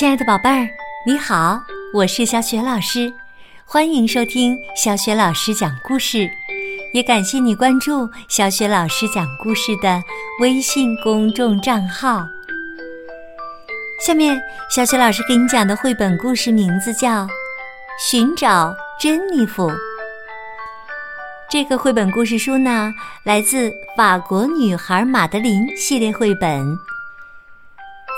亲爱的宝贝儿，你好，我是小雪老师，欢迎收听小雪老师讲故事，也感谢你关注小雪老师讲故事的微信公众账号。下面，小雪老师给你讲的绘本故事名字叫《寻找珍妮弗》。这个绘本故事书呢，来自法国女孩马德琳系列绘本。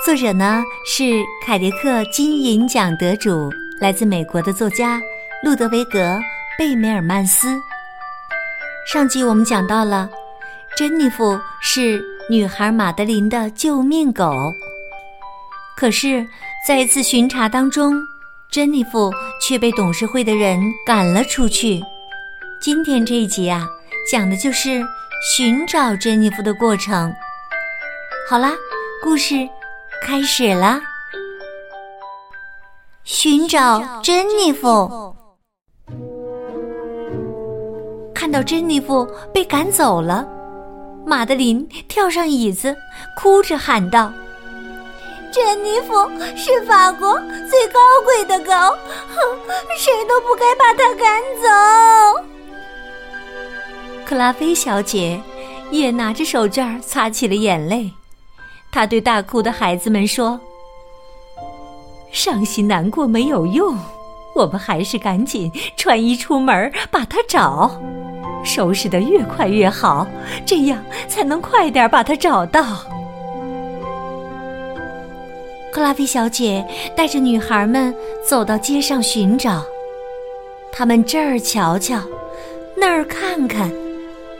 作者呢是凯迪克金银奖得主，来自美国的作家路德维格·贝梅尔曼斯。上集我们讲到了，珍妮弗是女孩马德琳的救命狗。可是，在一次巡查当中，珍妮弗却被董事会的人赶了出去。今天这一集啊，讲的就是寻找珍妮弗的过程。好啦，故事。开始了，寻找珍妮弗。看到珍妮弗被赶走了，马德琳跳上椅子，哭着喊道：“珍妮弗是法国最高贵的狗，哼，谁都不该把它赶走。”克拉菲小姐也拿着手绢擦起了眼泪。他对大哭的孩子们说：“伤心难过没有用，我们还是赶紧穿衣出门把它找，收拾的越快越好，这样才能快点把它找到。”克拉菲小姐带着女孩们走到街上寻找，他们这儿瞧瞧，那儿看看。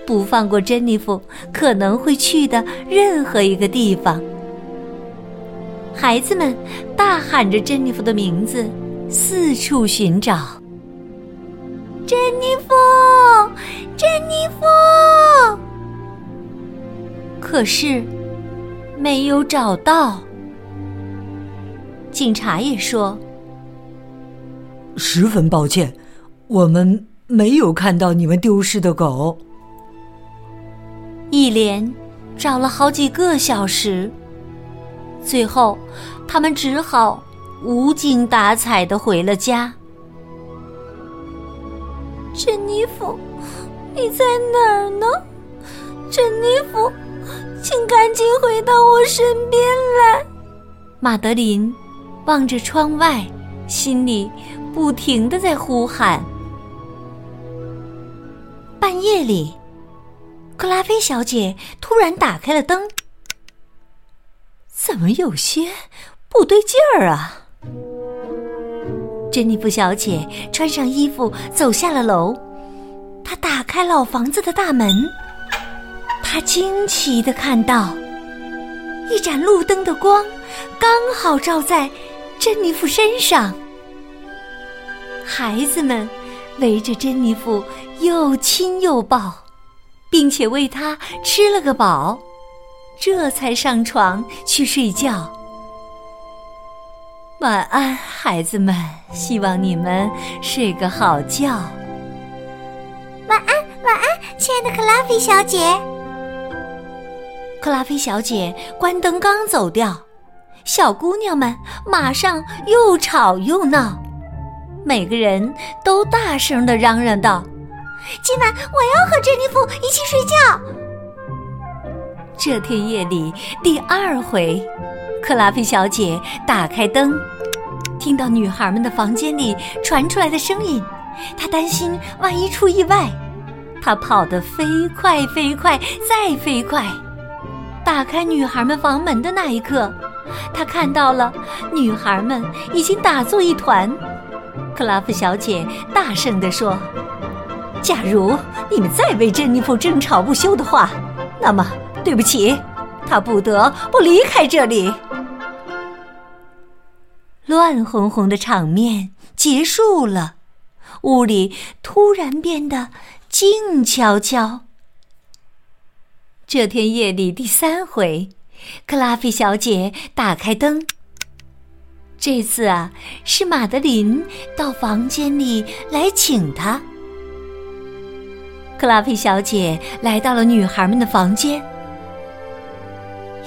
不放过珍妮弗可能会去的任何一个地方。孩子们大喊着珍妮弗的名字，四处寻找。珍妮弗，珍妮弗。可是没有找到。警察也说：“十分抱歉，我们没有看到你们丢失的狗。”一连找了好几个小时，最后他们只好无精打采的回了家。珍妮弗，你在哪儿呢？珍妮弗，请赶紧回到我身边来。马德琳望着窗外，心里不停的在呼喊。半夜里。克拉菲小姐突然打开了灯，怎么有些不对劲儿啊？珍妮弗小姐穿上衣服走下了楼，她打开老房子的大门，她惊奇的看到一盏路灯的光刚好照在珍妮弗身上，孩子们围着珍妮弗又亲又抱。并且喂它吃了个饱，这才上床去睡觉。晚安，孩子们，希望你们睡个好觉。晚安，晚安，亲爱的克拉菲小姐。克拉菲小姐关灯刚走掉，小姑娘们马上又吵又闹，每个人都大声的嚷嚷道。今晚我要和珍妮弗一起睡觉。这天夜里第二回，克拉菲小姐打开灯，听到女孩们的房间里传出来的声音，她担心万一出意外，她跑得飞快飞快再飞快。打开女孩们房门的那一刻，她看到了女孩们已经打作一团。克拉夫小姐大声地说。假如你们再为珍妮弗争吵不休的话，那么对不起，她不得不离开这里。乱哄哄的场面结束了，屋里突然变得静悄悄。这天夜里第三回，克拉菲小姐打开灯。这次啊，是马德琳到房间里来请她。克拉菲小姐来到了女孩们的房间，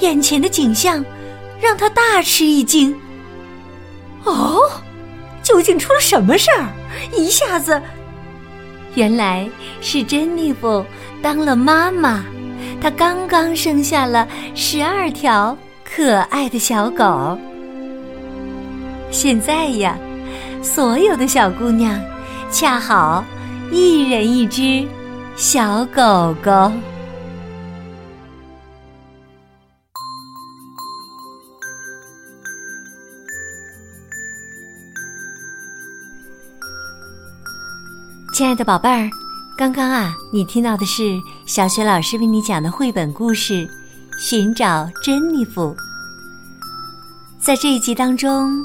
眼前的景象让她大吃一惊。哦，究竟出了什么事儿？一下子，原来是珍妮弗当了妈妈，她刚刚生下了十二条可爱的小狗。现在呀，所有的小姑娘恰好一人一只小狗狗。亲爱的宝贝儿，刚刚啊，你听到的是小学老师为你讲的绘本故事《寻找珍妮弗》。在这一集当中，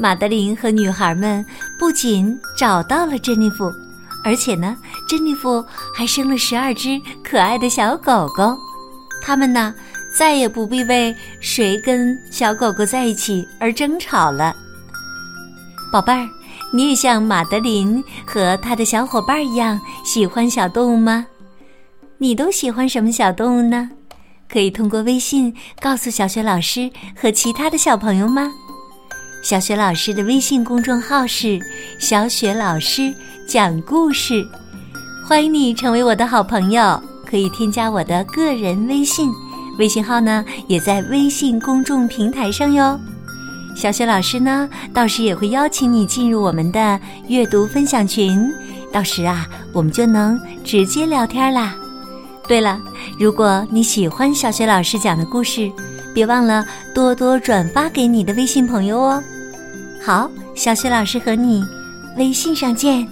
马德琳和女孩们不仅找到了珍妮弗，而且呢，珍妮弗还生了十二只可爱的小狗狗。他们呢，再也不必为谁跟小狗狗在一起而争吵了。宝贝儿。你也像马德琳和他的小伙伴一样喜欢小动物吗？你都喜欢什么小动物呢？可以通过微信告诉小雪老师和其他的小朋友吗？小雪老师的微信公众号是“小雪老师讲故事”，欢迎你成为我的好朋友，可以添加我的个人微信，微信号呢也在微信公众平台上哟。小雪老师呢，到时也会邀请你进入我们的阅读分享群，到时啊，我们就能直接聊天啦。对了，如果你喜欢小雪老师讲的故事，别忘了多多转发给你的微信朋友哦。好，小雪老师和你微信上见。